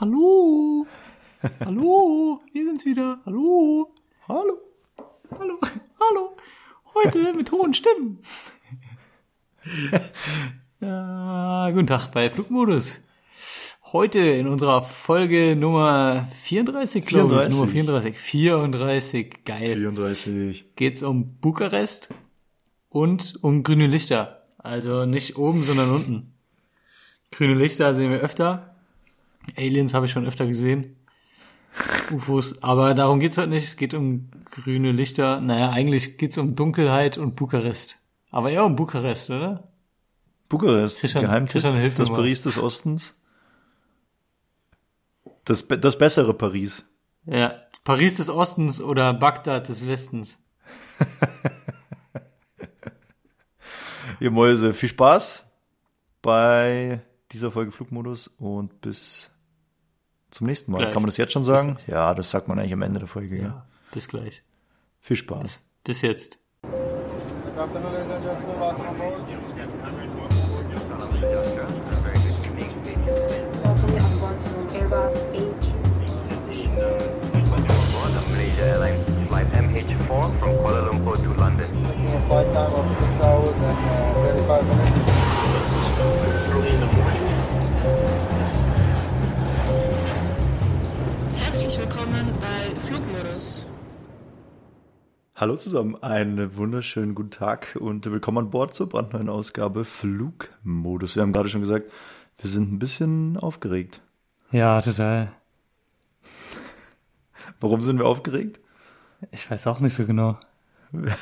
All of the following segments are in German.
Hallo. Hallo. Wir sind's wieder. Hallo. Hallo. Hallo. Hallo. Heute mit hohen Stimmen. ja, guten Tag bei Flugmodus. Heute in unserer Folge Nummer 34, glaube ich. 34. Nummer 34. 34. Geil. 34. Geht's um Bukarest und um grüne Lichter. Also nicht oben, sondern unten. Grüne Lichter sehen wir öfter. Aliens habe ich schon öfter gesehen. UFOs. Aber darum geht's heute nicht. Es geht um grüne Lichter. Naja, eigentlich geht's um Dunkelheit und Bukarest. Aber ja, um Bukarest, oder? Bukarest, Christian- Geheimtipp, Christian, das mal. Paris des Ostens. Das, das bessere Paris. Ja. Paris des Ostens oder Bagdad des Westens. Ihr Mäuse, viel Spaß bei dieser Folge Flugmodus und bis zum nächsten Mal. Gleich. Kann man das jetzt schon sagen? Ja, das sagt man eigentlich am Ende der Folge. Ja. Ja. Bis gleich. Viel Spaß. Bis jetzt. Hallo zusammen, einen wunderschönen guten Tag und willkommen an Bord zur brandneuen Ausgabe Flugmodus. Wir haben gerade schon gesagt, wir sind ein bisschen aufgeregt. Ja, total. Warum sind wir aufgeregt? Ich weiß auch nicht so genau. wir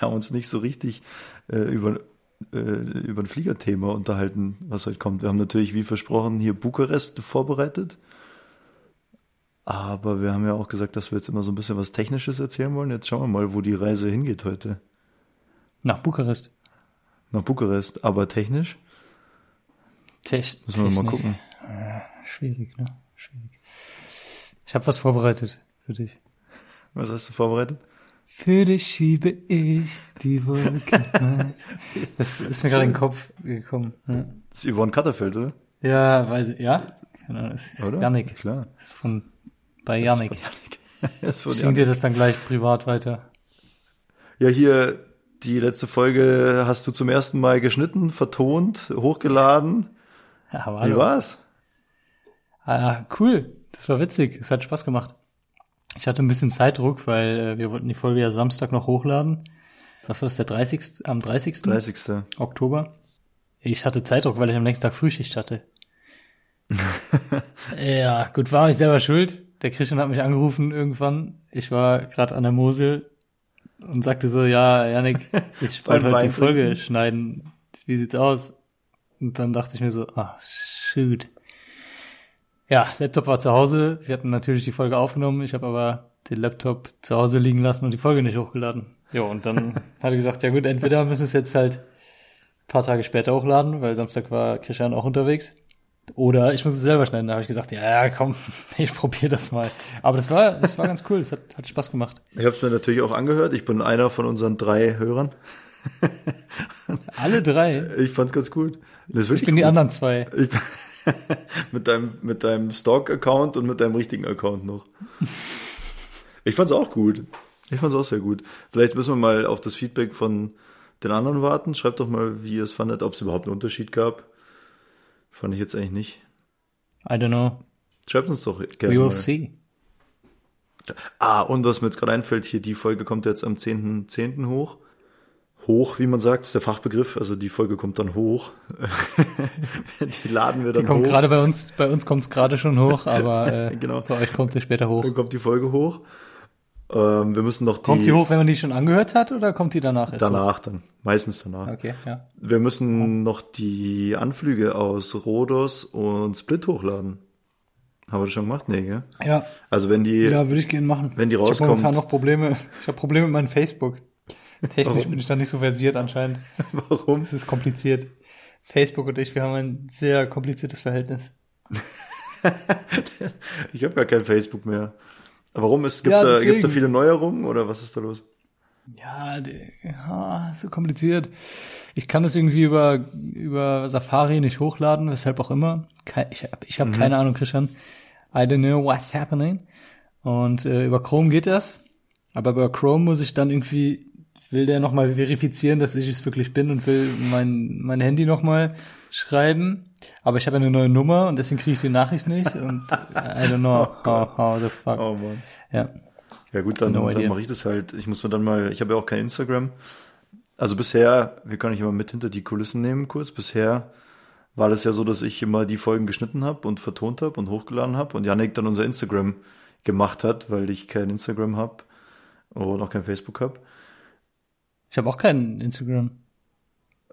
haben uns nicht so richtig äh, über, äh, über ein Fliegerthema unterhalten, was heute kommt. Wir haben natürlich, wie versprochen, hier Bukarest vorbereitet. Aber wir haben ja auch gesagt, dass wir jetzt immer so ein bisschen was Technisches erzählen wollen. Jetzt schauen wir mal, wo die Reise hingeht heute. Nach Bukarest. Nach Bukarest, aber technisch. Tech Müssen wir mal Technik. gucken. Ja, schwierig, ne? Schwierig. Ich habe was vorbereitet für dich. Was hast du vorbereitet? Für dich schiebe ich die Wolken. weit. das ist mir gerade in den Kopf gekommen. Ja, Das ist Yvonne Katterfeld, oder? ja weiß ich. Ja? Keine Ahnung, das ist Oder? Janik. Klar. Das ist von bei Janik. Das Ich sing dir das dann gleich privat weiter. Ja, hier, die letzte Folge hast du zum ersten Mal geschnitten, vertont, hochgeladen. Ja, aber Wie war's? Ah, cool. Das war witzig. Es hat Spaß gemacht. Ich hatte ein bisschen Zeitdruck, weil äh, wir wollten die Folge ja Samstag noch hochladen. Was war das, der 30. am 30. 30. Oktober? Ich hatte Zeitdruck, weil ich am nächsten Tag Frühschicht hatte. ja, gut, war ich selber schuld. Der Christian hat mich angerufen irgendwann. Ich war gerade an der Mosel und sagte so, ja, Janik, ich wollte heute die Folge schneiden. Wie sieht's aus? Und dann dachte ich mir so, ah, shoot. Ja, Laptop war zu Hause. Wir hatten natürlich die Folge aufgenommen. Ich habe aber den Laptop zu Hause liegen lassen und die Folge nicht hochgeladen. Ja, und dann hat er gesagt, ja gut, entweder müssen wir es jetzt halt ein paar Tage später hochladen, weil Samstag war Christian auch unterwegs. Oder ich muss es selber schneiden. Da habe ich gesagt, ja, komm, ich probiere das mal. Aber das war, das war ganz cool. Das hat, hat Spaß gemacht. Ich habe es mir natürlich auch angehört. Ich bin einer von unseren drei Hörern. Alle drei. Ich fand's ganz gut. Ich bin die gut. anderen zwei. Ich, mit deinem mit deinem Stock-Account und mit deinem richtigen Account noch. Ich fand's auch gut. Ich fand's auch sehr gut. Vielleicht müssen wir mal auf das Feedback von den anderen warten. Schreibt doch mal, wie ihr es fandet, ob es überhaupt einen Unterschied gab. Fand ich jetzt eigentlich nicht. I don't know. Schreibt uns doch gerne We will mal. see. Ah, und was mir jetzt gerade einfällt, hier die Folge kommt jetzt am 10.10. 10. hoch. Hoch, wie man sagt, ist der Fachbegriff. Also die Folge kommt dann hoch. die laden wir dann Die kommt hoch. gerade bei uns, bei uns kommt es gerade schon hoch, aber äh, Genau. bei euch kommt es später hoch. Dann kommt die Folge hoch. Ähm, wir müssen noch die, Kommt die hoch, wenn man die schon angehört hat, oder kommt die danach erst danach dann. Meistens danach. Okay, ja. Wir müssen noch die Anflüge aus Rhodos und Split hochladen. Haben wir das schon gemacht? Nee, gell? Ja, Also wenn die, ja, würde ich gerne machen. Wenn die Ich habe rauskommt- momentan noch Probleme. Ich habe Probleme mit meinem Facebook. Technisch Warum? bin ich da nicht so versiert anscheinend. warum? Es ist kompliziert. Facebook und ich, wir haben ein sehr kompliziertes Verhältnis. Ich habe gar kein Facebook mehr. Warum ist, gibt's, Ja, da, gibt's da deswegen. viele Neuerungen oder was ist da los? Ja, ja, so kompliziert. Ich kann das irgendwie über, über Safari nicht hochladen, weshalb auch immer. Ich habe ich hab keine Ahnung, Christian. I don't know what's happening. Und äh, über Chrome geht das. Aber über Chrome muss ich dann irgendwie, will der nochmal verifizieren, dass ich es wirklich bin und will mein, mein Handy nochmal schreiben. Aber ich habe eine neue Nummer und deswegen kriege ich die Nachricht nicht. Und I don't know how, how the fuck. Oh Mann. Ja. Ja gut, dann, No dann mache ich das halt. Ich muss mir dann mal, ich habe ja auch kein Instagram. Also bisher, wir können ich immer mit hinter die Kulissen nehmen kurz. Bisher war das ja so, dass ich immer die Folgen geschnitten habe und vertont habe und hochgeladen habe und Janik dann unser Instagram gemacht hat, weil ich kein Instagram habe und auch kein Facebook habe. Ich habe auch kein Instagram.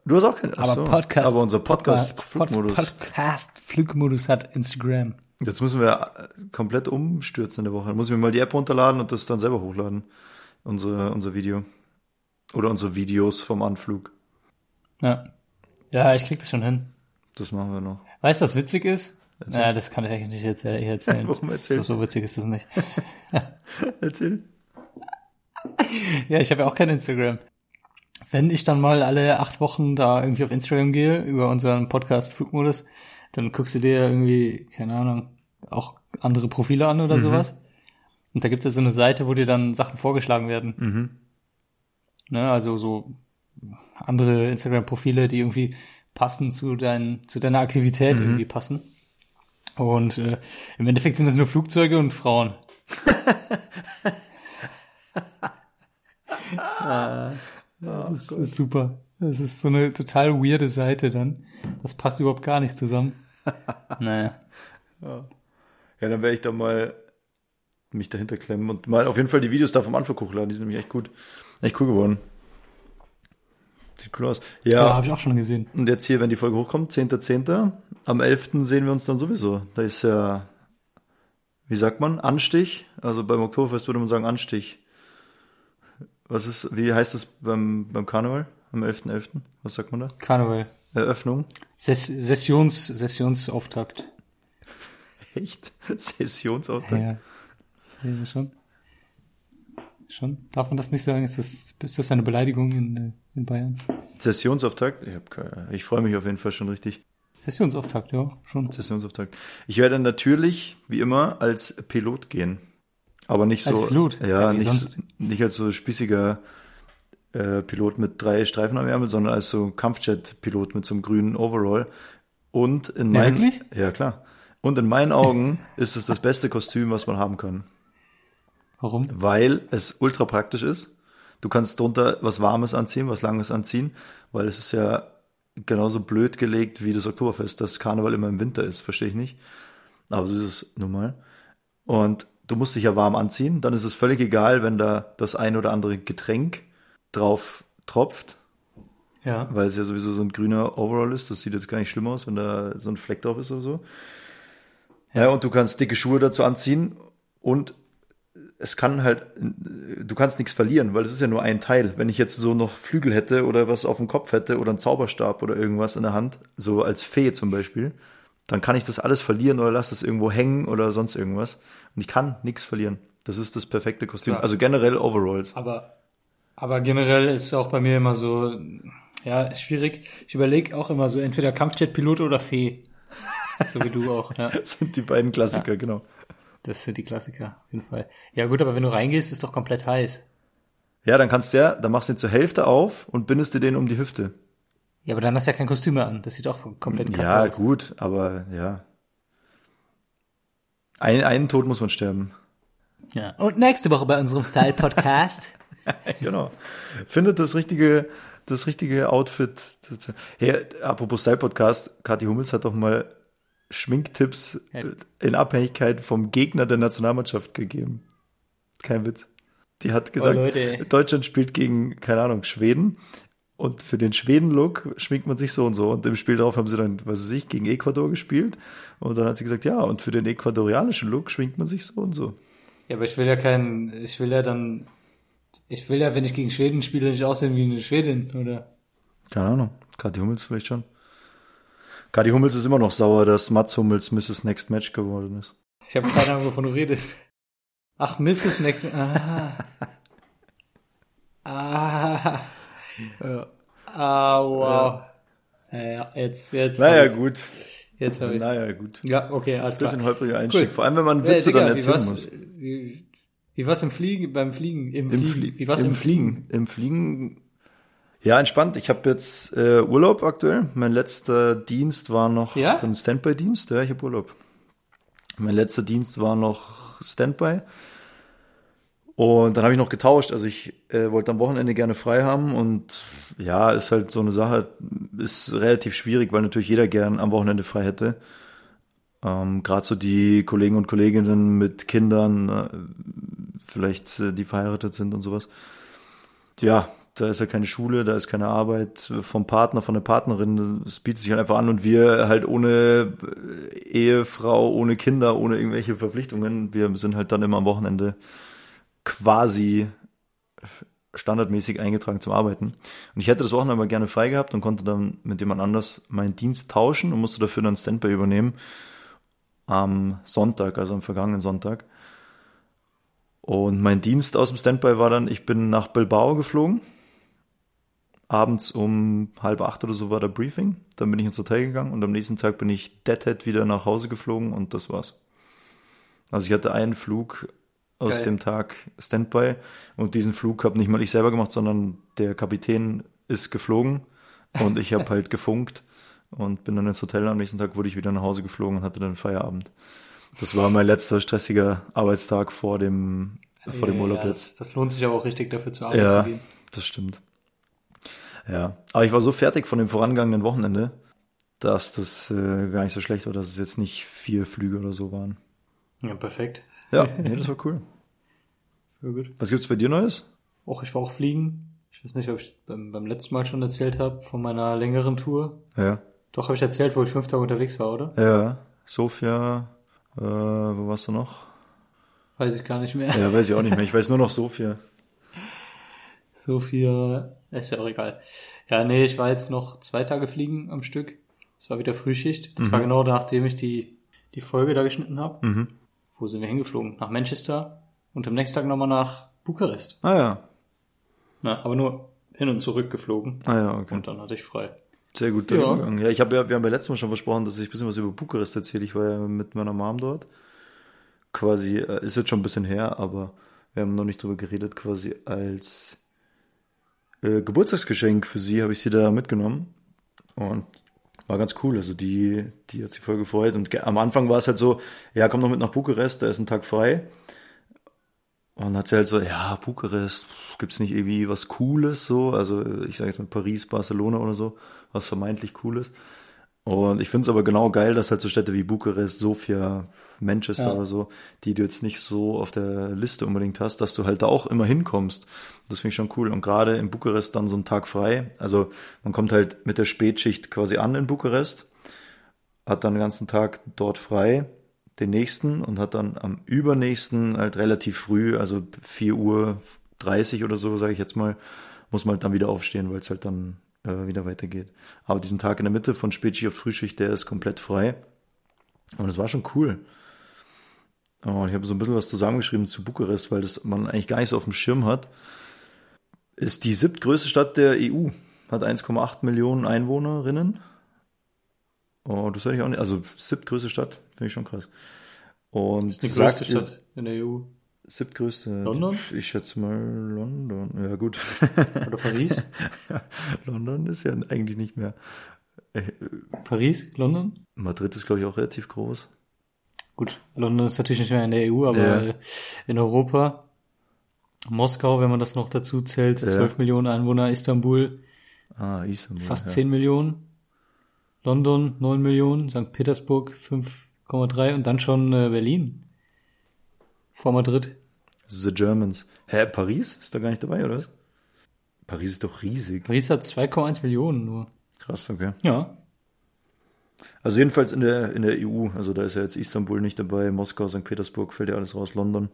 Du hast auch kein ach Aber so. Podcast. Aber unser Podcast Pod- Flugmodus. Podcast Flugmodus hat Instagram. Jetzt müssen wir äh, komplett umstürzen in der Woche. Dann muss ich mir mal die App runterladen und das dann selber hochladen. Unser, unser Video. Oder unsere Videos vom Anflug. Ja. Ja, ich krieg das schon hin. Das machen wir noch. Weißt du, was witzig ist? Naja, das kann ich eigentlich nicht jetzt äh, erzählen. Warum so, erzählen? so witzig ist das nicht. Erzähl. Ja, ich habe ja auch kein Instagram. Wenn ich dann mal alle acht Wochen da irgendwie auf Instagram gehe, über unseren Podcast Flugmodus, dann guckst du dir irgendwie, keine Ahnung, auch andere Profile an oder sowas. Und da gibt es ja so eine Seite, wo dir dann Sachen vorgeschlagen werden. Mhm. Ne, also so andere Instagram-Profile, die irgendwie passen zu, dein, zu deiner Aktivität irgendwie passen. Und äh, im Endeffekt sind das nur Flugzeuge und Frauen. äh, das ist super. Das ist so eine total weirde Seite dann. Das passt überhaupt gar nicht zusammen. naja. Ja, dann werde ich da mal mich dahinter klemmen und mal auf jeden Fall die Videos da vom Anflug hochladen. Die sind nämlich echt gut. Echt cool geworden. Sieht cool aus. Ja, Ja, habe ich auch schon gesehen. und jetzt hier, wenn die Folge hochkommt, 10.10. Am 11. sehen wir uns dann sowieso. Da ist ja, wie sagt man, Anstich. Also beim Oktoberfest würde man sagen Anstich. Was ist, wie heißt es beim, beim Karneval? Am 11.11.? Was sagt man da? Karneval. Eröffnung? Ses Sessions, Sessionsauftakt. Echt? Sessionsauftakt? Ja. ja. Schon. Schon. Darf man das nicht sagen? Ist das, ist das eine Beleidigung in, in Bayern? Sessionsauftakt? Ich, hab ich freue mich auf jeden Fall schon richtig. Sessionsauftakt, ja, schon. Sessionsauftakt. Ich werde natürlich, wie immer, als Pilot gehen. Aber nicht Als so. Pilot? Ja, Ja, wie nicht, sonst? nicht als so spießiger äh, Pilot mit drei Streifen am Ärmel, sondern als so Kampfjet-Pilot mit so einem grünen Overall. Und in Ja, meinen, wirklich? ja klar. Und in meinen Augen ist es das beste Kostüm, was man haben kann. Warum? Weil es ultra praktisch ist. Du kannst drunter was Warmes anziehen, was Langes anziehen, weil es ist ja genauso blöd gelegt wie das Oktoberfest, dass Karneval immer im Winter ist, verstehe ich nicht. Aber so ist es nun mal. Und du musst dich ja warm anziehen, dann ist es völlig egal, wenn da das ein oder andere Getränk drauf tropft, Ja. weil es ja sowieso so ein grüner Overall ist. Das sieht jetzt gar nicht schlimm aus, wenn da so ein Fleck drauf ist oder so. Ja, und du kannst dicke Schuhe dazu anziehen und es kann halt, du kannst nichts verlieren, weil es ist ja nur ein Teil. Wenn ich jetzt so noch Flügel hätte oder was auf dem Kopf hätte oder einen Zauberstab oder irgendwas in der Hand, so als Fee zum Beispiel, dann kann ich das alles verlieren oder lasse es irgendwo hängen oder sonst irgendwas. Und ich kann nichts verlieren. Das ist das perfekte Kostüm. Klar. Also generell Overalls. Aber, aber generell ist auch bei mir immer so, ja, schwierig. Ich überlege auch immer so, entweder Kampfjet-Pilot oder Fee. So wie du auch, ja. Das sind die beiden Klassiker, genau. Das sind die Klassiker, auf jeden Fall. Ja gut, aber wenn du reingehst, ist doch komplett heiß. Ja, dann kannst du ja, dann machst du ihn zur Hälfte auf und bindest dir den um die Hüfte. Ja, aber dann hast du ja kein Kostüm mehr an. Das sieht auch komplett kacke Ja, aus. gut, aber ja. Ein, einen Tod muss man sterben. Ja. Und nächste Woche bei unserem Style-Podcast. Genau. Findet das richtige, das richtige Outfit. Hey, apropos Style-Podcast, Kathi Hummels hat doch mal Schminktipps Ja. in Abhängigkeit vom Gegner der Nationalmannschaft gegeben. Kein Witz. Die hat gesagt, Oh. Deutschland spielt gegen, keine Ahnung, Schweden. Und für den Schweden-Look schminkt man sich so und so. Und im Spiel darauf haben sie dann, was weiß ich, gegen Ecuador gespielt. Und dann hat sie gesagt, ja, und für den ecuadorianischen Look schminkt man sich so und so. Ja, aber ich will ja keinen, ich will ja dann, ich will ja, wenn ich gegen Schweden spiele, nicht aussehen wie eine Schwedin, oder? Keine Ahnung. Kathi Hummels vielleicht schon. Kathi Hummels ist immer noch sauer, dass Mats Hummels Mrs. Next Match geworden ist. Ich habe keine Ahnung, wovon du redest. Ach, Mrs. Next. Ah. Ah. Ah, wow. Ja, ja jetzt, jetzt. Naja, gut. Jetzt habe ich Naja, gut. Ja, okay, alles klar. Bisschen holpriger Einstieg. Cool. Vor allem, wenn man Äh, Witze Digga, dann erzählen muss. Wie, wie war's im Fliegen, beim Fliegen, im Im, Fliegen? Flie wie war's im Fliegen. Im Fliegen. Ja, entspannt. Ich habe jetzt äh, Urlaub aktuell. Mein letzter Dienst war noch Ja? ein Standby-Dienst. Ja, ich habe Urlaub. Mein letzter Dienst war noch Standby. Und dann habe ich noch getauscht. Also ich äh, wollte am Wochenende gerne frei haben und ja, ist halt so eine Sache, ist relativ schwierig, weil natürlich jeder gern am Wochenende frei hätte. Ähm, Gerade so die Kollegen und Kolleginnen mit Kindern, äh, vielleicht äh, die verheiratet sind und sowas. Ja, da ist ja keine Schule, da ist keine Arbeit vom Partner, von der Partnerin. Es bietet sich halt einfach an und wir halt ohne äh, Ehefrau, ohne Kinder, ohne irgendwelche Verpflichtungen, wir sind halt dann immer am Wochenende quasi standardmäßig eingetragen zum Arbeiten. Und ich hätte das Wochenende aber gerne frei gehabt und konnte dann mit jemand anders meinen Dienst tauschen und musste dafür dann Standby übernehmen am Sonntag, also am vergangenen Sonntag. Und mein Dienst aus dem Standby war dann, ich bin nach Bilbao geflogen. Abends um halb acht oder so war der Briefing. Dann bin ich ins Hotel gegangen und am nächsten Tag bin ich Deadhead wieder nach Hause geflogen und das war's. Also ich hatte einen Flug aus Geil. dem Tag Standby und diesen Flug habe nicht mal ich selber gemacht, sondern der Kapitän ist geflogen und ich habe halt gefunkt und bin dann ins Hotel. Am nächsten Tag wurde ich wieder nach Hause geflogen und hatte dann Feierabend. Das war mein letzter stressiger Arbeitstag vor dem, vor dem Urlaub ja, jetzt. Das, das lohnt sich aber auch richtig dafür zur Arbeit Ja, zu gehen. das stimmt. Ja, aber ich war so fertig von dem vorangegangenen Wochenende, dass das äh, gar nicht so schlecht war, dass es jetzt nicht vier Flüge oder so waren. Ja, perfekt. Ja, nee, das war cool. Sehr gut. Was gibt's bei dir Neues? Auch ich war auch fliegen. Ich weiß nicht, ob ich beim, beim letzten Mal schon erzählt habe von meiner längeren Tour. Ja, Doch, habe ich erzählt, wo ich fünf Tage unterwegs war, oder? ja, Sofia, äh, wo warst du noch? Weiß ich gar nicht mehr. Ja, weiß ich auch nicht mehr. Ich weiß nur noch Sofia. So viel, ist ja auch egal. Ja, nee, ich war jetzt noch zwei Tage fliegen am Stück. Es war wieder Frühschicht. Das war genau nachdem ich die, die Folge da geschnitten habe. Mhm. Wo sind wir hingeflogen? Nach Manchester und am nächsten Tag nochmal nach Bukarest. Ah ja, Na, aber nur hin und zurück geflogen. ah ja, okay. Und dann hatte ich frei. Sehr gut Ja. durchgegangen. Ja, ich habe ja, wir haben ja letztes Mal schon versprochen, dass ich ein bisschen was über Bukarest erzähle. Ich war ja mit meiner Mom dort. Quasi, äh, ist jetzt schon ein bisschen her, aber wir haben noch nicht drüber geredet, quasi als äh, Geburtstagsgeschenk für sie habe ich sie da mitgenommen. Und war ganz cool. Also die, die hat sich voll gefreut. Und am Anfang war es halt so, ja, komm noch mit nach Bukarest, da ist ein Tag frei. Und dann hat sie halt so, ja, Bukarest, gibt's nicht irgendwie was Cooles so? Also ich sage jetzt mal Paris, Barcelona oder so, was vermeintlich Cooles. Und ich finde es aber genau geil, dass halt so Städte wie Bukarest, Sofia, Manchester Ja. oder so, die du jetzt nicht so auf der Liste unbedingt hast, dass du halt da auch immer hinkommst. Das finde ich schon cool. Und gerade in Bukarest dann so ein Tag frei. Also man kommt halt mit der Spätschicht quasi an in Bukarest, hat dann den ganzen Tag dort frei, den nächsten und hat dann am übernächsten halt relativ früh, also 4 Uhr 30 oder so, sage ich jetzt mal, muss man halt dann wieder aufstehen, weil es halt dann äh, wieder weitergeht. Aber diesen Tag in der Mitte von Spätschicht auf Frühschicht, der ist komplett frei. Und das war schon cool. Und ich habe so ein bisschen was zusammengeschrieben zu Bukarest, weil das man eigentlich gar nicht so auf dem Schirm hat. Ist die siebtgrößte Stadt der EU. Hat 1,8 Millionen Einwohnerinnen. Oh, das hätte ich auch nicht. Also siebtgrößte Stadt, finde ich schon krass. Und Die sagt- größte Stadt in der EU. Siebtgrößte. London? Ich schätze mal London. Ja, gut. Oder Paris? London ist ja eigentlich nicht mehr. Paris? London? Madrid ist, glaube ich, auch relativ groß. Gut, London ist natürlich nicht mehr in der EU, aber Ja. äh, in Europa. Moskau, wenn man das noch dazu zählt, Ja. 12 Millionen Einwohner, Istanbul Ah, Istanbul. fast ja. 10 Millionen, London 9 Millionen, St. Petersburg 5,3 und dann schon äh, Berlin vor Madrid. The Germans. Hä, Paris? Ist da gar nicht dabei, oder was? Paris ist doch riesig. Paris hat 2,1 Millionen nur. Krass, okay. Ja, Also jedenfalls in der, in der EU. Also da ist ja jetzt Istanbul nicht dabei, Moskau, St. Petersburg, fällt ja alles raus, London.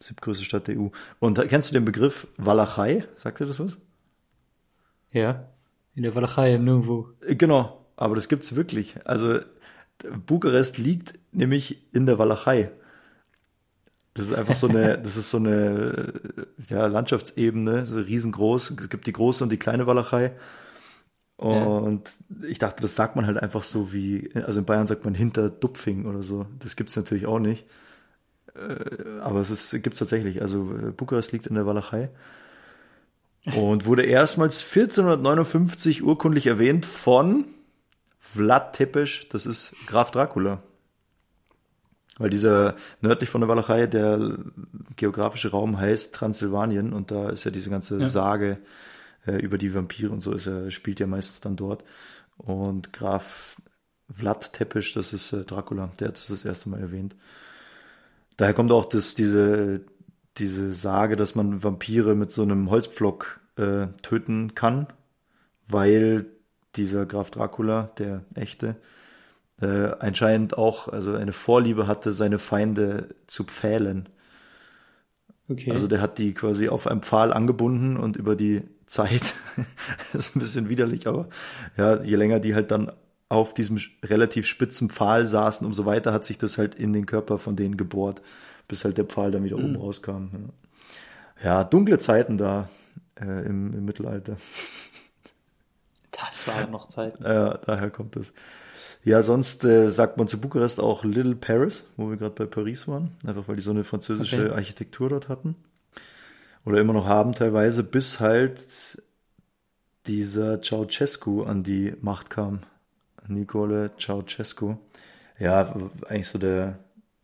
Siebtgrößte Stadt der EU. Und da, kennst du den Begriff Walachei? Sagt dir das was? ja. In der Walachei Nirgendwo. Äh, Genau, aber das gibt's wirklich. Also Bukarest liegt nämlich in der Walachei. Das ist einfach so eine, das ist so eine ja, Landschaftsebene, so riesengroß. Es gibt die große und die kleine Walachei. Und ich dachte, das sagt man halt einfach so wie, also in Bayern sagt man hinter Dupfing oder so. Das gibt's natürlich auch nicht. Äh, Aber es ist, gibt's tatsächlich. Also äh, Bukarest liegt in der Walachei. Und wurde erstmals 1459 urkundlich erwähnt von Vlad Tepes, das ist Graf Dracula. Weil dieser nördlich von der Walachei, der geografische Raum heißt Transsilvanien und da ist ja diese ganze Ja. Sage äh, über die Vampire und so ist er, spielt ja meistens dann dort. Und Graf Vlad Tepes, das ist äh, Dracula, der hat das das erste Mal erwähnt. Daher kommt auch das, diese, diese Sage, dass man Vampire mit so einem Holzpflock äh, töten kann, weil dieser Graf Dracula, der echte, äh, anscheinend auch also eine Vorliebe hatte, seine Feinde zu pfählen. Okay. Also der hat die quasi auf einem Pfahl angebunden und über die Zeit, das ist ein bisschen widerlich, aber ja, je länger die halt dann auf diesem relativ spitzen Pfahl saßen, umso weiter hat sich das halt in den Körper von denen gebohrt, bis halt der Pfahl dann wieder oben rauskam. Ja. ja, dunkle Zeiten da äh, im, im Mittelalter. das war noch Zeit. Ja, daher kommt das. Ja, sonst äh, sagt man zu Bukarest auch Little Paris, wo wir gerade bei Paris waren, einfach weil die so eine französische Okay. Architektur dort hatten. Oder immer noch haben teilweise, bis halt dieser Ceausescu an die Macht kam. Nicole Ceausescu. Ja, eigentlich so der,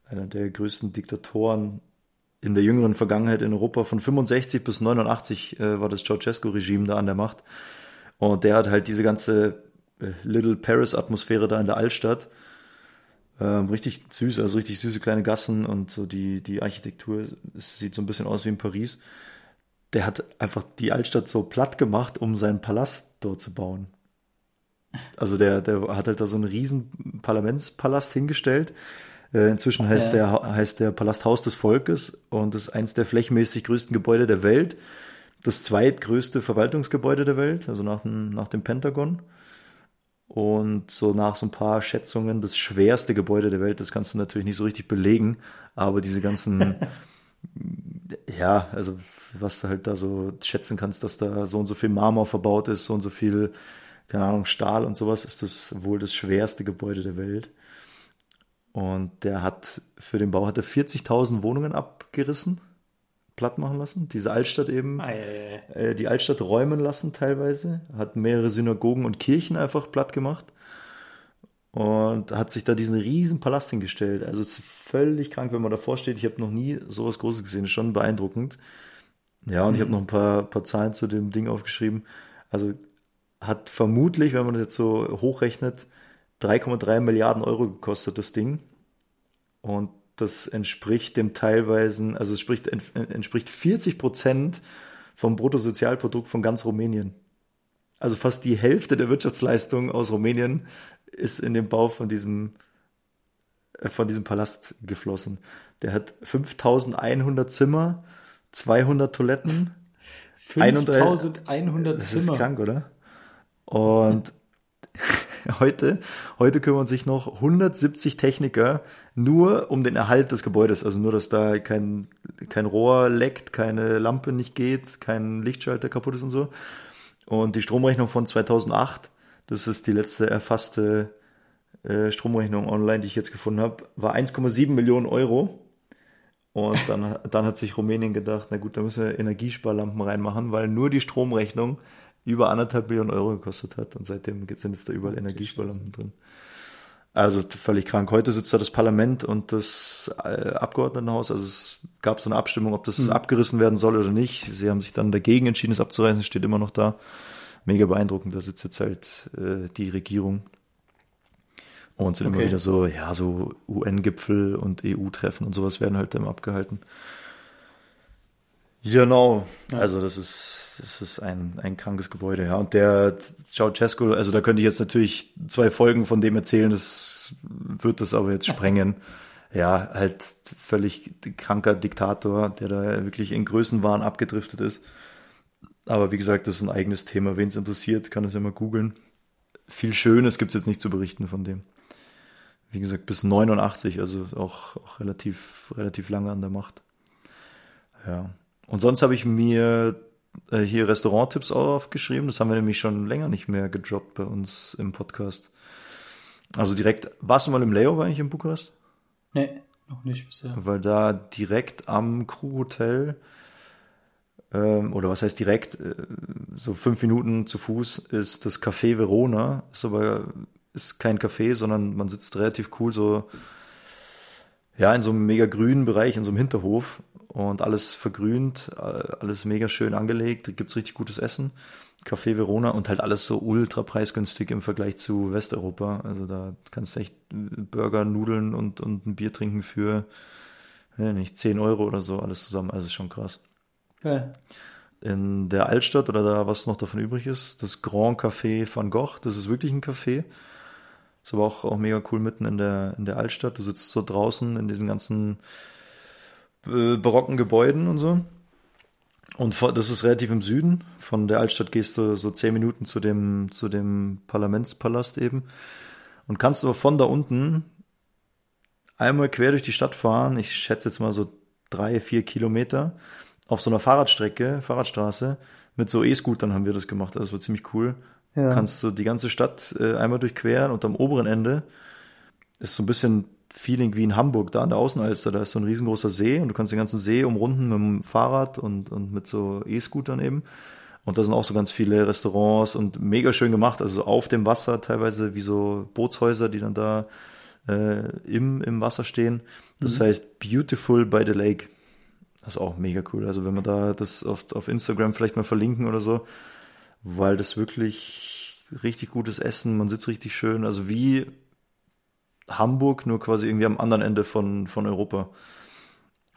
einer der größten Diktatoren in der jüngeren Vergangenheit in Europa. Von 65 bis 89 äh, war das Ceausescu-Regime da an der Macht. Und der hat halt diese ganze Little Paris-Atmosphäre da in der Altstadt. Ähm, richtig süß, also richtig süße kleine Gassen und so die, die Architektur, es sieht so ein bisschen aus wie in Paris. Der hat einfach die Altstadt so platt gemacht, um seinen Palast dort zu bauen. Also der, der hat halt da so einen riesen Parlamentspalast hingestellt. Äh, inzwischen heißt, Ja. der, heißt der Palast Haus des Volkes und ist eins der flächenmäßig größten Gebäude der Welt. Das zweitgrößte Verwaltungsgebäude der Welt, also nach dem, nach dem Pentagon. Und so nach so ein paar Schätzungen das schwerste Gebäude der Welt, das kannst du natürlich nicht so richtig belegen, aber diese ganzen, ja, also was du halt da so schätzen kannst, dass da so und so viel Marmor verbaut ist, so und so viel, keine Ahnung, Stahl und sowas, ist das wohl das schwerste Gebäude der Welt. Und der hat, für den Bau hat er 40.000 Wohnungen abgerissen, platt machen lassen. Diese Altstadt eben Ah, ja, ja, äh, die Altstadt räumen lassen teilweise, hat mehrere Synagogen und Kirchen einfach platt gemacht und hat sich da diesen riesen Palast hingestellt. Also es ist völlig krank, wenn man davor steht. Ich habe noch nie sowas Großes gesehen, ist schon beeindruckend. Ja, und ich habe noch ein paar, paar Zahlen zu dem Ding aufgeschrieben. Also hat vermutlich, wenn man das jetzt so hochrechnet, 3,3 Milliarden Euro gekostet, das Ding. Und das entspricht dem teilweise, also es spricht, entspricht 40 Prozent vom Bruttosozialprodukt von ganz Rumänien. Also fast die Hälfte der Wirtschaftsleistung aus Rumänien ist in den Bau von diesem, äh, von diesem Palast geflossen. Der hat 5100 Zimmer, 200 Toiletten. 5100 Das Zimmer. ist krank, oder? Und heute, heute kümmern sich noch 170 Techniker nur um den Erhalt des Gebäudes. Also nur, dass da kein, kein Rohr leckt, keine Lampe nicht geht, kein Lichtschalter kaputt ist und so. Und die Stromrechnung von 2008, das ist die letzte erfasste äh, Stromrechnung online, die ich jetzt gefunden habe, war 1,7 Millionen Euro. Und dann, dann hat sich Rumänien gedacht, na gut, da müssen wir Energiesparlampen reinmachen, weil nur die Stromrechnung über anderthalb Millionen Euro gekostet hat. Und seitdem sind jetzt da überall Energiesparlampen drin. Also völlig krank. Heute sitzt da das Parlament und das äh, Abgeordnetenhaus. Also es gab so eine Abstimmung, ob das abgerissen werden soll oder nicht. Sie haben sich dann dagegen entschieden, es abzureißen. Es steht immer noch da. Mega beeindruckend. Da sitzt jetzt halt äh, die Regierung. Und sind immer Okay. wieder so, ja, so UN-Gipfel und EU-Treffen und sowas werden halt dann abgehalten. Genau. Also das ist, das ist ein, ein krankes Gebäude, ja. Und der Ceausescu, also da könnte ich jetzt natürlich zwei Folgen von dem erzählen, das wird das aber jetzt sprengen. Ja, halt völlig kranker Diktator, der da wirklich in Größenwahn abgedriftet ist. Aber wie gesagt, das ist ein eigenes Thema. Wen es interessiert, kann es ja mal googeln. Viel Schönes gibt's jetzt nicht zu berichten von dem. wie gesagt, bis 89, also auch, auch relativ, relativ lange an der Macht. Ja. Und sonst habe ich mir äh, hier Restauranttipps aufgeschrieben. Das haben wir nämlich schon länger nicht mehr gedroppt bei uns im Podcast. Also direkt, warst du mal im Layover eigentlich in Bukarest? Nee, noch nicht bisher. Weil da direkt am Crew-Hotel, ähm, oder was heißt direkt, äh, so fünf Minuten zu Fuß ist das Café Verona. Ist aber ist kein Café, sondern man sitzt relativ cool so, ja, in so einem mega grünen Bereich, in so einem Hinterhof und alles vergrünt, äh, alles mega schön angelegt, gibt's richtig gutes Essen. Café Verona und halt alles so ultra preisgünstig im Vergleich zu Westeuropa. Also da kannst du echt Burger, Nudeln und, und ein Bier trinken für, ja, nicht 10 Euro oder so, alles zusammen. Also ist schon krass. Geil. In der Altstadt oder da, was noch davon übrig ist, das Grand Café Van Gogh, das ist wirklich ein Café. Ist aber auch, auch mega cool mitten in der, in der Altstadt. Du sitzt so draußen in diesen ganzen äh, barocken Gebäuden und so. Und das ist relativ im Süden. Von der Altstadt gehst du so zehn Minuten zu dem, zu dem Parlamentspalast eben. Und kannst aber von da unten einmal quer durch die Stadt fahren. Ich schätze jetzt mal so drei, vier Kilometer auf so einer Fahrradstrecke, Fahrradstraße. Mit so E-Scootern haben wir das gemacht. Das war ziemlich cool. Ja. Kannst du die ganze Stadt äh, einmal durchqueren und am oberen Ende ist so ein bisschen Feeling wie in Hamburg, da an der Außenalster. Da ist so ein riesengroßer See und du kannst den ganzen See umrunden mit dem Fahrrad und, und mit so E-Scootern eben. Und da sind auch so ganz viele Restaurants und mega schön gemacht, also auf dem Wasser teilweise wie so Bootshäuser, die dann da äh, im, im Wasser stehen. Das heißt Beautiful by the Lake. Das ist auch mega cool. Also wenn wir da das auf, auf Instagram vielleicht mal verlinken oder so, weil das wirklich richtig gutes Essen, man sitzt richtig schön, also wie Hamburg, nur quasi irgendwie am anderen Ende von, von Europa.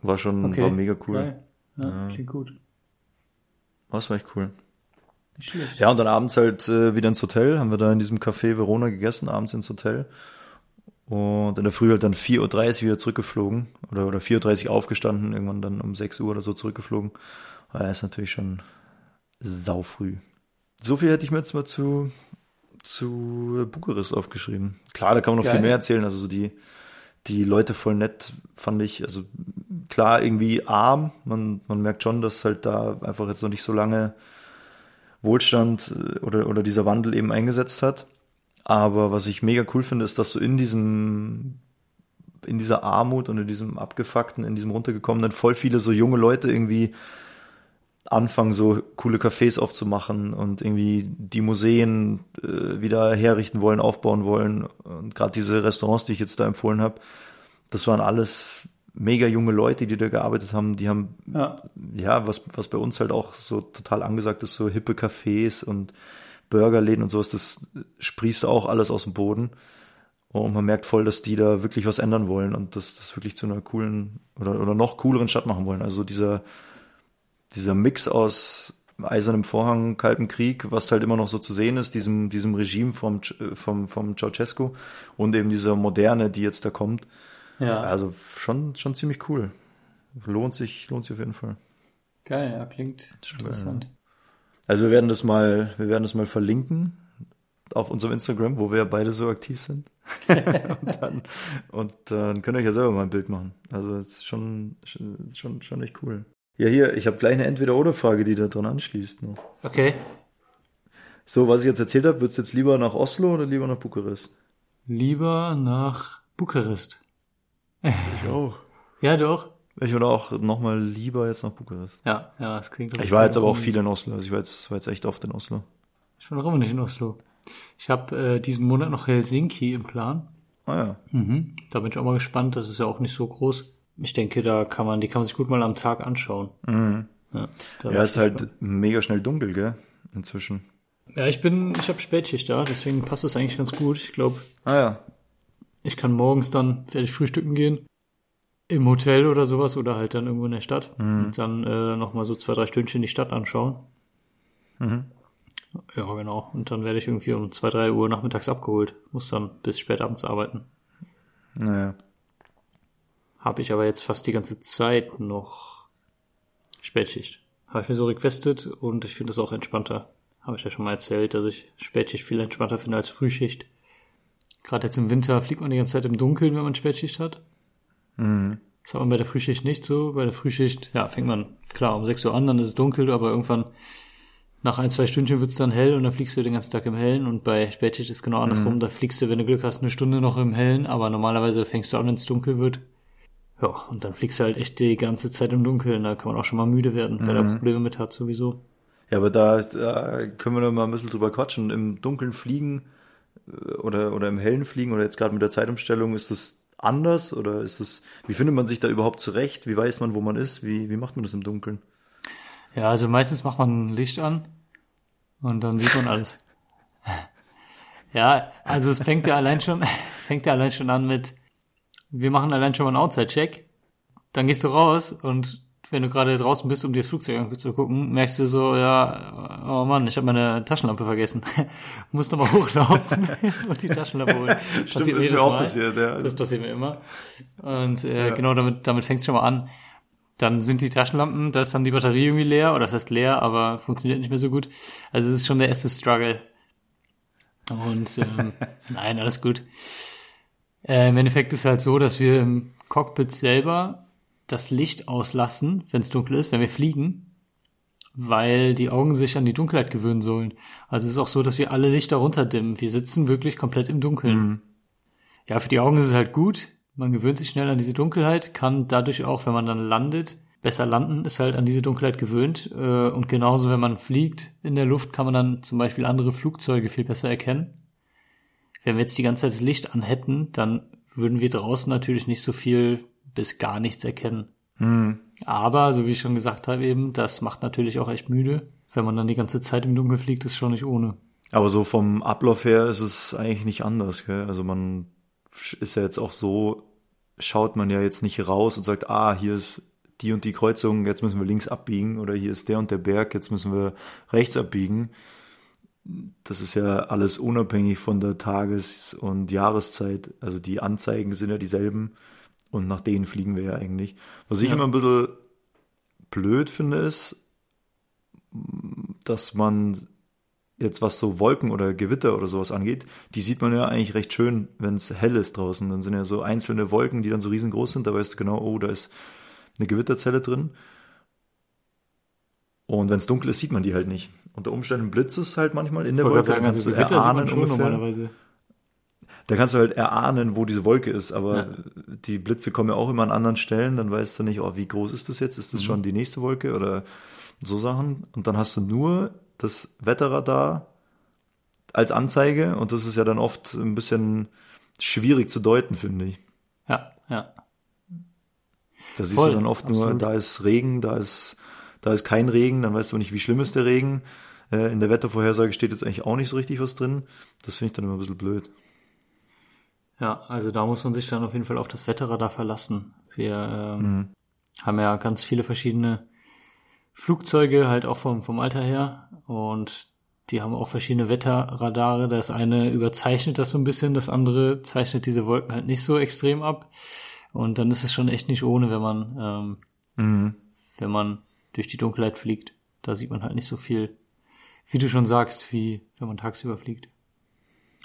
War schon, Okay. war mega cool. Geil. Ja, klingt gut. Das war echt cool. Nicht schlecht. Ja, und dann abends halt äh, wieder ins Hotel, haben wir da in diesem Café Verona gegessen, abends ins Hotel. Und in der Früh halt dann 4.30 Uhr wieder zurückgeflogen. Oder, oder 4.30 Uhr aufgestanden, irgendwann dann um 6 Uhr oder so zurückgeflogen. Aber er ist natürlich schon saufrüh. So viel hätte ich mir jetzt mal zu, zu äh, Bukarest aufgeschrieben. Klar, da kann man noch Geil. viel mehr erzählen. Also so die, die Leute voll nett, fand ich. Also klar, irgendwie arm. Man, man merkt schon, dass halt da einfach jetzt noch nicht so lange Wohlstand äh, oder, oder dieser Wandel eben eingesetzt hat. Aber was ich mega cool finde, ist, dass so in diesem, in dieser Armut und in diesem abgefuckten, in diesem runtergekommenen, voll viele so junge Leute irgendwie anfangen, so coole Cafés aufzumachen und irgendwie die Museen äh, wieder herrichten wollen, aufbauen wollen. Und gerade diese Restaurants, die ich jetzt da empfohlen habe, das waren alles mega junge Leute, die da gearbeitet haben. Die haben Ja. ja, was, was bei uns halt auch so total angesagt ist, so hippe Cafés und Burgerläden und sowas, das sprießt auch alles aus dem Boden. Und man merkt voll, dass die da wirklich was ändern wollen und das, das wirklich zu einer coolen oder, oder noch cooleren Stadt machen wollen. Also dieser, dieser Mix aus eisernem Vorhang, kaltem Krieg, was halt immer noch so zu sehen ist, diesem, diesem Regime vom, Ch- vom, vom Ceausescu und eben dieser Moderne, die jetzt da kommt. Ja. Also schon, schon ziemlich cool. Lohnt sich, lohnt sich auf jeden Fall. Geil, ja, klingt interessant. Also wir werden das mal, wir werden das mal verlinken auf unserem Instagram, wo wir beide so aktiv sind. und, dann, und dann könnt ihr euch ja selber mal ein Bild machen. Also es ist schon, schon, schon, schon echt cool. Ja, hier, ich habe gleich eine Entweder-Oder-Frage, die da dran anschließt. Noch. Okay. So, was ich jetzt erzählt habe, wird's jetzt lieber nach Oslo oder lieber nach Bukarest? Lieber nach Bukarest. Ich auch. Ja, doch. Ich würde auch nochmal lieber jetzt nach Bukarest. Ja, ja, das klingt Ich war jetzt aber auch viel in Oslo. Also ich war jetzt, war jetzt echt oft in Oslo. Ich war noch immer nicht in Oslo. Ich habe äh, diesen Monat noch Helsinki im Plan. Ah ja. Mhm. Da bin ich auch mal gespannt. Das ist ja auch nicht so groß. Ich denke, da kann man, die kann man sich gut mal am Tag anschauen. Mhm. Ja, Ja, ist ich halt gespannt. mega schnell dunkel, gell? Inzwischen. Ja, ich bin, ich habe Spätschicht da, deswegen passt das eigentlich ganz gut. Ich glaube, Ah ja. ich kann morgens dann fertig frühstücken gehen. Im Hotel oder sowas oder halt dann irgendwo in der Stadt. Und dann äh, nochmal so zwei, drei Stündchen die Stadt anschauen. Ja, genau. Und dann werde ich irgendwie um zwei, drei Uhr nachmittags abgeholt. Muss dann bis spät abends arbeiten. Naja. Habe ich aber jetzt fast die ganze Zeit noch Spätschicht. Habe ich mir so requestet und ich finde es auch entspannter. Habe ich ja schon mal erzählt, dass ich Spätschicht viel entspannter finde als Frühschicht. Gerade jetzt im Winter fliegt man die ganze Zeit im Dunkeln, wenn man Spätschicht hat. Mhm. Das hat man bei der Frühschicht nicht so. Bei der Frühschicht, ja, fängt man klar um 6 Uhr an, dann ist es dunkel, aber irgendwann nach ein, zwei Stündchen wird es dann hell und dann fliegst du den ganzen Tag im Hellen. Und bei Spätschicht ist genau andersrum. Da fliegst du, wenn du Glück hast, eine Stunde noch im Hellen, aber normalerweise fängst du an, wenn es dunkel wird. Ja, und dann fliegst du halt echt die ganze Zeit im Dunkeln. Da kann man auch schon mal müde werden, wer da Probleme mit hat sowieso. Ja, aber da, da können wir noch mal ein bisschen drüber quatschen. Im Dunkeln fliegen äh, oder, oder im Hellen fliegen oder jetzt gerade mit der Zeitumstellung, ist das anders oder ist das, wie findet man sich da überhaupt zurecht? Wie weiß man, wo man ist? Wie, wie macht man das im Dunkeln? Ja, also meistens macht man Licht an und dann sieht man alles. ja, also es fängt ja allein schon, fängt ja allein schon an mit, wir machen allein schon mal einen Outside-Check, dann gehst du raus und wenn du gerade draußen bist, um dir das Flugzeug anzugucken, merkst du so, ja, oh Mann, ich habe meine Taschenlampe vergessen. Muss nochmal hochlaufen und die Taschenlampe holen. Stimmt, ist mir jedes auch Mal. passiert, ja. Das passiert mir immer. Und äh, Ja. genau, damit, damit fängt es schon mal an. Dann sind die Taschenlampen, da ist dann die Batterie irgendwie leer, oder das heißt leer, aber funktioniert nicht mehr so gut. Also es ist schon der erste Struggle. Und ähm, nein, alles gut. Äh, Im Endeffekt ist halt so, dass wir im Cockpit selber das Licht auslassen, wenn es dunkel ist, wenn wir fliegen, weil die Augen sich an die Dunkelheit gewöhnen sollen. Also es ist auch so, dass wir alle Lichter runterdimmen. Wir sitzen wirklich komplett im Dunkeln. Ja, für die Augen ist es halt gut. Man gewöhnt sich schnell an diese Dunkelheit, kann dadurch auch, wenn man dann landet, besser landen, ist halt an diese Dunkelheit gewöhnt. Äh, Und genauso, wenn man fliegt in der Luft, kann man dann zum Beispiel andere Flugzeuge viel besser erkennen. Wenn wir jetzt die ganze Zeit das Licht an hätten, dann würden wir draußen natürlich nicht so viel bis gar nichts erkennen. Aber, so wie ich schon gesagt habe eben, das macht natürlich auch echt müde. Wenn man dann die ganze Zeit im Dunkeln fliegt, ist schon nicht ohne. Aber so vom Ablauf her ist es eigentlich nicht anders, gell? Also man ist ja jetzt auch so, schaut man ja jetzt nicht raus und sagt, ah, hier ist die und die Kreuzung, jetzt müssen wir links abbiegen oder hier ist der und der Berg, jetzt müssen wir rechts abbiegen. Das ist ja alles unabhängig von der Tages- und Jahreszeit. Also die Anzeigen sind ja dieselben und nach denen fliegen wir ja eigentlich. Was ich Ja. immer ein bisschen blöd finde, ist, dass man jetzt was so Wolken oder Gewitter oder sowas angeht, die sieht man ja eigentlich recht schön, wenn es hell ist draußen. Dann sind ja so einzelne Wolken, die dann so riesengroß sind. Da weißt du genau, oh, da ist eine Gewitterzelle drin. Und wenn es dunkel ist, sieht man die halt nicht. Unter Umständen blitzt es halt manchmal in der Wolke. sagen, also kannst du erahnen ungefähr. Da kannst du halt erahnen, wo diese Wolke ist, aber Ja. die Blitze kommen ja auch immer an anderen Stellen, dann weißt du nicht, oh, wie groß ist das jetzt? Mhm. Ist das schon die nächste Wolke oder so Sachen? Und dann hast du nur das Wetterradar als Anzeige und das ist ja dann oft ein bisschen schwierig zu deuten, finde ich. Ja, ja. Da siehst Voll, du dann oft nur, absolut. da ist Regen, da ist, da ist kein Regen, dann weißt du nicht, wie schlimm ist der Regen. Äh, In der Wettervorhersage steht jetzt eigentlich auch nicht so richtig was drin. Das finde ich dann immer ein bisschen blöd. Ja, also da muss man sich dann auf jeden Fall auf das Wetterradar verlassen. Wir ähm, haben ja ganz viele verschiedene Flugzeuge, halt auch vom, vom Alter her. Und die haben auch verschiedene Wetterradare. Das eine überzeichnet das so ein bisschen, das andere zeichnet diese Wolken halt nicht so extrem ab. Und dann ist es schon echt nicht ohne, wenn man, ähm, Mhm. wenn man durch die Dunkelheit fliegt. Da sieht man halt nicht so viel, wie du schon sagst, wie wenn man tagsüber fliegt.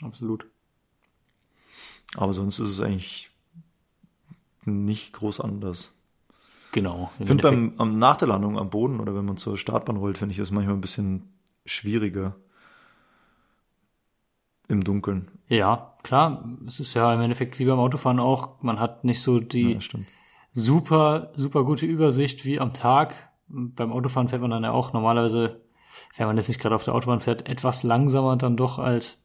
Absolut. Aber sonst ist es eigentlich nicht groß anders. Genau. Ich finde beim am, nach der Landung am Boden oder wenn man zur Startbahn rollt, finde ich das manchmal ein bisschen schwieriger. Im Dunkeln. Ja, klar. Es ist ja im Endeffekt wie beim Autofahren auch. Man hat nicht so die Ja, super, super gute Übersicht wie am Tag. Beim Autofahren fährt man dann ja auch normalerweise, wenn man jetzt nicht gerade auf der Autobahn fährt, etwas langsamer dann doch als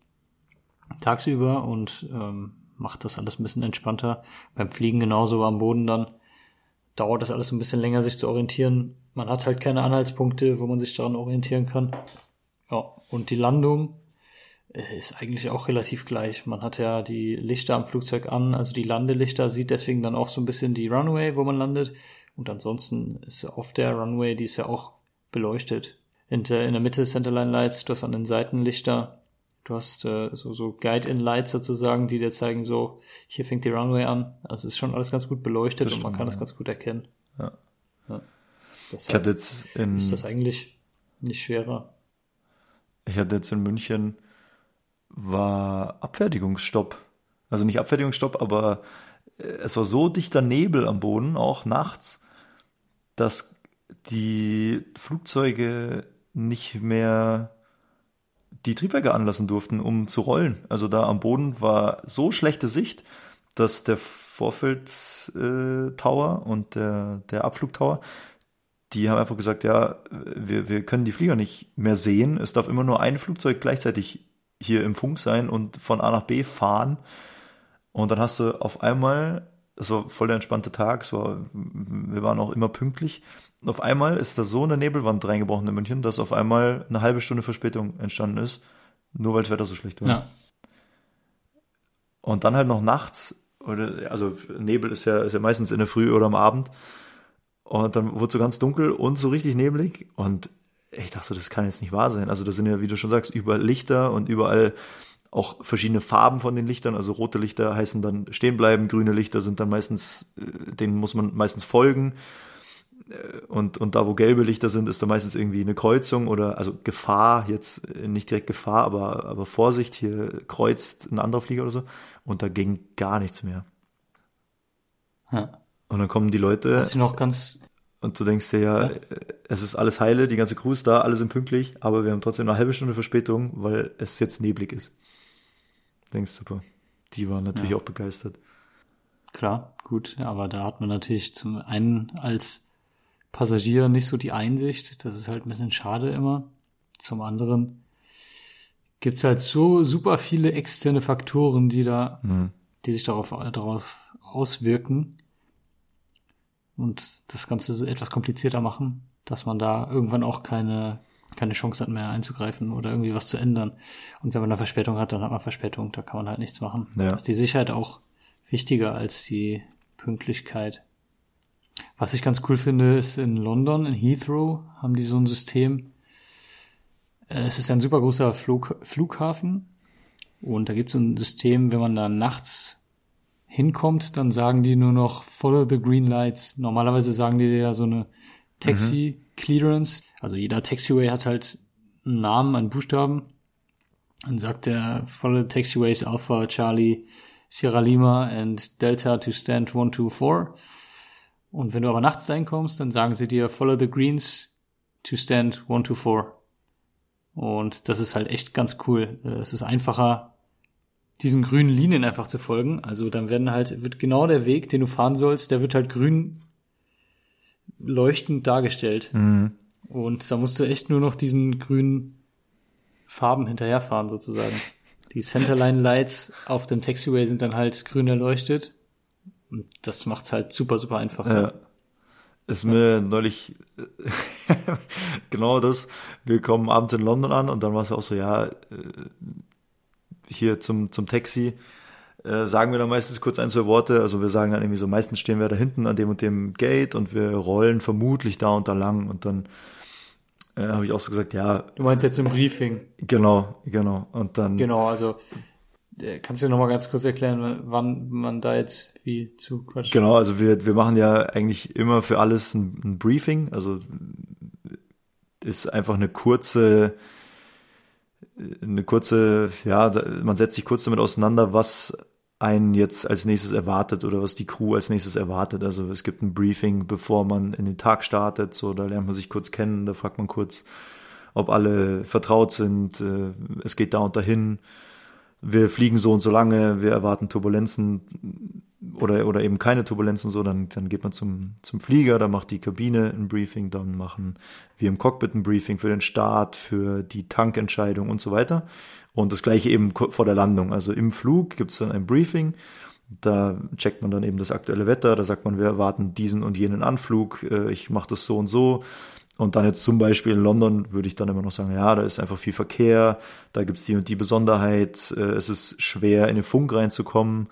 tagsüber und ähm, macht das alles ein bisschen entspannter. Beim Fliegen genauso am Boden dann dauert das alles ein bisschen länger, sich zu orientieren. Man hat halt keine Anhaltspunkte, wo man sich daran orientieren kann. Ja, und die Landung äh, ist eigentlich auch relativ gleich. Man hat ja die Lichter am Flugzeug an, also die Landelichter sieht deswegen dann auch so ein bisschen die Runway, wo man landet. Und ansonsten ist auf der Runway, die ist ja auch beleuchtet. In der, in der Mitte Centerline Lights, du hast an den Seiten Lichter, du hast äh, so, so Guide-in-Lights sozusagen, die dir zeigen, so, hier fängt die Runway an. Also es ist schon alles ganz gut beleuchtet Das und man stimmt, kann das ja. ganz gut erkennen. Ja. ja. Ich hatte jetzt in, ist das eigentlich nicht schwerer. ich hatte jetzt in München war Abfertigungsstopp Also nicht Abfertigungsstopp, aber äh, es war so dichter Nebel am Boden, auch nachts, dass die Flugzeuge nicht mehr die Triebwerke anlassen durften, um zu rollen. Also da am Boden war so schlechte Sicht, dass der Vorfeld-Tower und der, der Abflugtower, die haben einfach gesagt, ja, wir, wir können die Flieger nicht mehr sehen. Es darf immer nur ein Flugzeug gleichzeitig hier im Funk sein und von A nach B fahren. Und dann hast du auf einmal, es war voll der entspannte Tag, es war, wir waren auch immer pünktlich. Und auf einmal ist da so eine Nebelwand reingebrochen in München, dass auf einmal eine halbe Stunde Verspätung entstanden ist, nur weil das Wetter so schlecht war. Ja. Und dann halt noch nachts, oder, also Nebel ist ja, ist ja meistens in der Früh oder am Abend. Und dann wurde es so ganz dunkel und so richtig neblig. Und ich dachte, das kann jetzt nicht wahr sein. Also da sind ja, wie du schon sagst, überall Lichter und überall auch verschiedene Farben von den Lichtern. Also rote Lichter heißen dann stehen bleiben, grüne Lichter sind dann meistens, äh, denen muss man meistens folgen. Äh, Und, und da, wo gelbe Lichter sind, ist da meistens irgendwie eine Kreuzung oder also Gefahr, jetzt äh, nicht direkt Gefahr, aber, aber Vorsicht, hier kreuzt ein anderer Flieger oder so. Und da ging gar nichts mehr. ja. Und dann kommen die Leute Was ich noch ganz, und du denkst dir ja, Ja. äh, es ist alles heile, die ganze Crew ist da, alle sind pünktlich, aber wir haben trotzdem eine halbe Stunde Verspätung, weil es jetzt neblig ist. Denkst super. Die waren natürlich Ja. auch begeistert. klar, gut, aber da hat man natürlich zum einen als Passagier nicht so die Einsicht, das ist halt ein bisschen schade immer. Zum anderen gibt's halt so super viele externe Faktoren, die da Mhm. die sich darauf, darauf auswirken und das Ganze so etwas komplizierter machen, dass man da irgendwann auch keine, keine Chance hat mehr einzugreifen oder irgendwie was zu ändern. Und wenn man eine Verspätung hat, dann hat man Verspätung, da kann man halt nichts machen. Ja. Da ist die Sicherheit auch wichtiger als die Pünktlichkeit. Was ich ganz cool finde, ist in London, in Heathrow, haben die so ein System. Äh, Es ist ein super großer Flug, Flughafen und da gibt es ein System, wenn man da nachts hinkommt, dann sagen die nur noch Follow the green lights. Normalerweise sagen die ja so eine Taxi Clearance. Also jeder Taxiway hat halt einen Namen, einen Buchstaben. Dann sagt der Follow the Taxiways Alpha Charlie Sierra Lima and Delta to stand 124. Und wenn du aber nachts reinkommst, dann sagen sie dir Follow the Greens to stand 124. Und das ist halt echt ganz cool. Äh, Es ist einfacher, diesen grünen Linien einfach zu folgen. Also dann werden halt, wird genau der Weg, den du fahren sollst, der wird halt grün leuchtend dargestellt. Mhm. Und da musst du echt nur noch diesen grünen Farben hinterherfahren, sozusagen. Die Centerline Lights auf dem Taxiway sind dann halt grün erleuchtet. Und das macht's halt super, super einfach. Ja. Ist mir neulich genau das. Wir kommen abends in London an und dann war es auch so, ja, äh, hier zum, zum Taxi äh, sagen wir dann meistens kurz ein, zwei Worte. Also wir sagen dann irgendwie so, meistens stehen wir da hinten an dem und dem Gate und wir rollen vermutlich da und da lang und dann äh, habe ich auch so gesagt, ja, Du meinst jetzt im Briefing. genau, genau. Und dann Genau, also kannst du noch mal ganz kurz erklären, wann man da jetzt wie zu quatschen? Genau, also wir, wir machen ja eigentlich immer für alles ein, ein Briefing. Also ist einfach eine kurze, eine kurze, ja, man setzt sich kurz damit auseinander, was einen jetzt als nächstes erwartet oder was die Crew als nächstes erwartet. Also es gibt ein Briefing, bevor man in den Tag startet, so da lernt man sich kurz kennen, da fragt man kurz, ob alle vertraut sind, äh, es geht da und dahin, wir fliegen so und so lange, wir erwarten Turbulenzen oder, oder eben keine Turbulenzen so, dann, dann geht man zum, zum Flieger, dann macht die Kabine ein Briefing, dann machen wir im Cockpit ein Briefing für den Start, für die Tankentscheidung und so weiter. Und das gleiche eben vor der Landung. Also im Flug gibt es dann ein Briefing, da checkt man dann eben das aktuelle Wetter, da sagt man, wir erwarten diesen und jenen Anflug, äh, ich mache das so und so. Und dann jetzt zum Beispiel in London würde ich dann immer noch sagen, ja, da ist einfach viel Verkehr, da gibt's die und die Besonderheit, äh, es ist schwer in den Funk reinzukommen,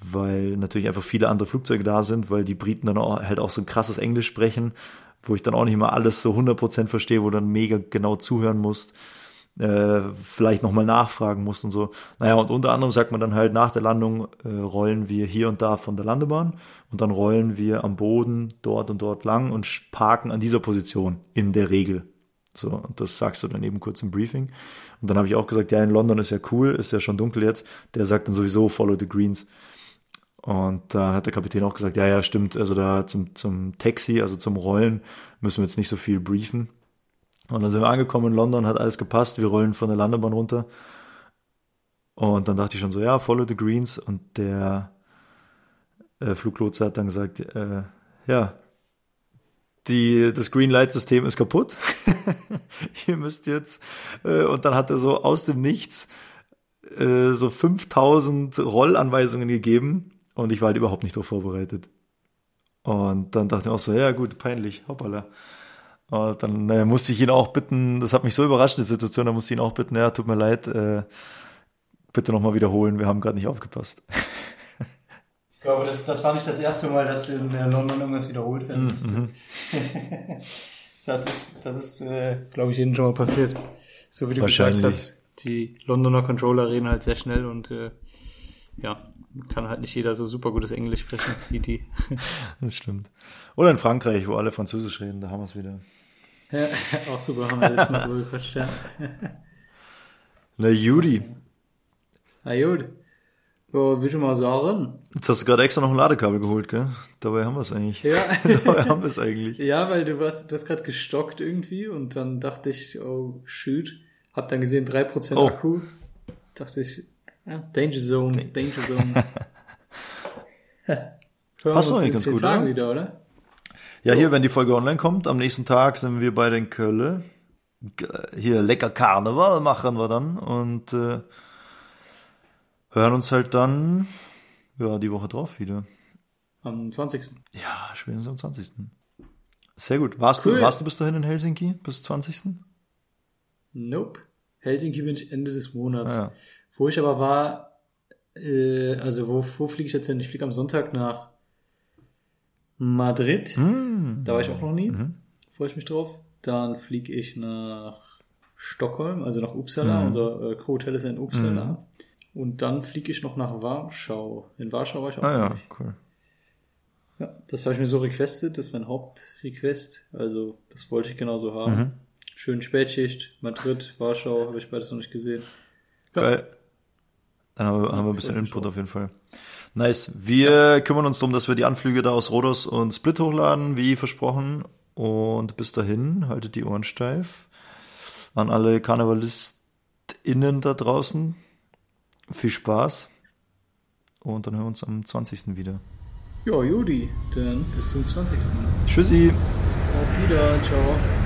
weil natürlich einfach viele andere Flugzeuge da sind, weil die Briten dann auch, halt auch so ein krasses Englisch sprechen, wo ich dann auch nicht immer alles so 100% verstehe, wo du dann mega genau zuhören musst, äh, vielleicht nochmal nachfragen musst und so. Naja, und unter anderem sagt man dann halt, nach der Landung äh, rollen wir hier und da von der Landebahn und dann rollen wir am Boden dort und dort lang und parken an dieser Position in der Regel. So, und das sagst du dann eben kurz im Briefing. Und dann habe ich auch gesagt, ja, in London ist ja cool, ist ja schon dunkel jetzt. Der sagt dann sowieso, follow the greens. Und da hat der Kapitän auch gesagt, ja, ja, stimmt, also da zum, zum Taxi, also zum Rollen, müssen wir jetzt nicht so viel briefen. Und dann sind wir angekommen in London, hat alles gepasst, wir rollen von der Landebahn runter. Und dann dachte ich schon so, ja, follow the greens. Und der äh, Fluglotse hat dann gesagt, äh, ja, die, das Greenlight-System ist kaputt. Ihr müsst jetzt, äh, und dann hat er so aus dem Nichts äh, so 5000 Rollanweisungen gegeben und ich war halt überhaupt nicht darauf vorbereitet. Und dann dachte ich auch so, ja gut, peinlich, hoppala. Und dann äh, musste ich ihn auch bitten, das hat mich so überrascht, die Situation, da musste ich ihn auch bitten, ja, tut mir leid, äh, bitte nochmal wiederholen, wir haben gerade nicht aufgepasst. Ich glaube, das, das war nicht das erste Mal, dass in äh, London irgendwas wiederholt werden musste. Mhm. das ist, das ist, äh, glaube ich, jedem schon mal passiert. So wie du Wahrscheinlich. gesagt hast, die Londoner Controller reden halt sehr schnell und äh, ja, kann halt nicht jeder so super gutes Englisch sprechen wie die. Das stimmt. Oder in Frankreich, wo alle Französisch reden, da haben wir es wieder. Ja, auch super, haben wir letztes Mal drüber gequatscht, ja. Na Judy, Na gut. So, wie schon mal sagen. jetzt hast du gerade extra noch ein Ladekabel geholt, gell? Dabei haben wir es eigentlich. Ja. Dabei haben wir es eigentlich. Ja, weil du warst, du hast gerade gestockt irgendwie und dann dachte ich, oh shoot, hab dann gesehen 3% Oh. Akku. Dachte ich, ja, Danger Zone, Danger Zone. Passt doch eigentlich ganz gut, Tagen oder? wieder, oder? Ja, hier, wenn die Folge online kommt, am nächsten Tag sind wir bei den Kölle. Hier lecker Karneval machen wir dann und äh, hören uns halt dann ja die Woche drauf wieder. Am 20. Ja, spätestens am 20. Sehr gut. Warst Cool. du warst du bis dahin in Helsinki bis 20.? Nope. Helsinki bin ich Ende des Monats. Ah, ja. Wo ich aber war, äh, also wo, wo fliege ich jetzt hin? Ich fliege am Sonntag nach Madrid. Hm. Da war ich auch noch nie. Mhm. Freue ich mich drauf. Dann fliege ich nach Stockholm, also nach Uppsala. Mhm. Unser äh, Crew-Hotel ist in Uppsala. Und dann fliege ich noch nach Warschau. In Warschau war ich auch Ah noch ja, nicht. cool. Ja, das habe ich mir so requestet. Das ist mein Hauptrequest. Also das wollte ich genauso haben. Mhm. Schön Spätschicht. Madrid, Warschau habe ich beides noch nicht gesehen. Ja. Geil. Dann haben wir, haben wir ein bisschen Input auf jeden Fall. Nice. Wir kümmern uns darum, dass wir die Anflüge da aus Rhodos und Split hochladen, wie versprochen. Und bis dahin, haltet die Ohren steif. An alle KarnevalistInnen da draußen. Viel Spaß. Und dann hören wir uns am 20. wieder. Ja, Judi, dann bis zum 20. Tschüssi. Auf Wieder, ciao.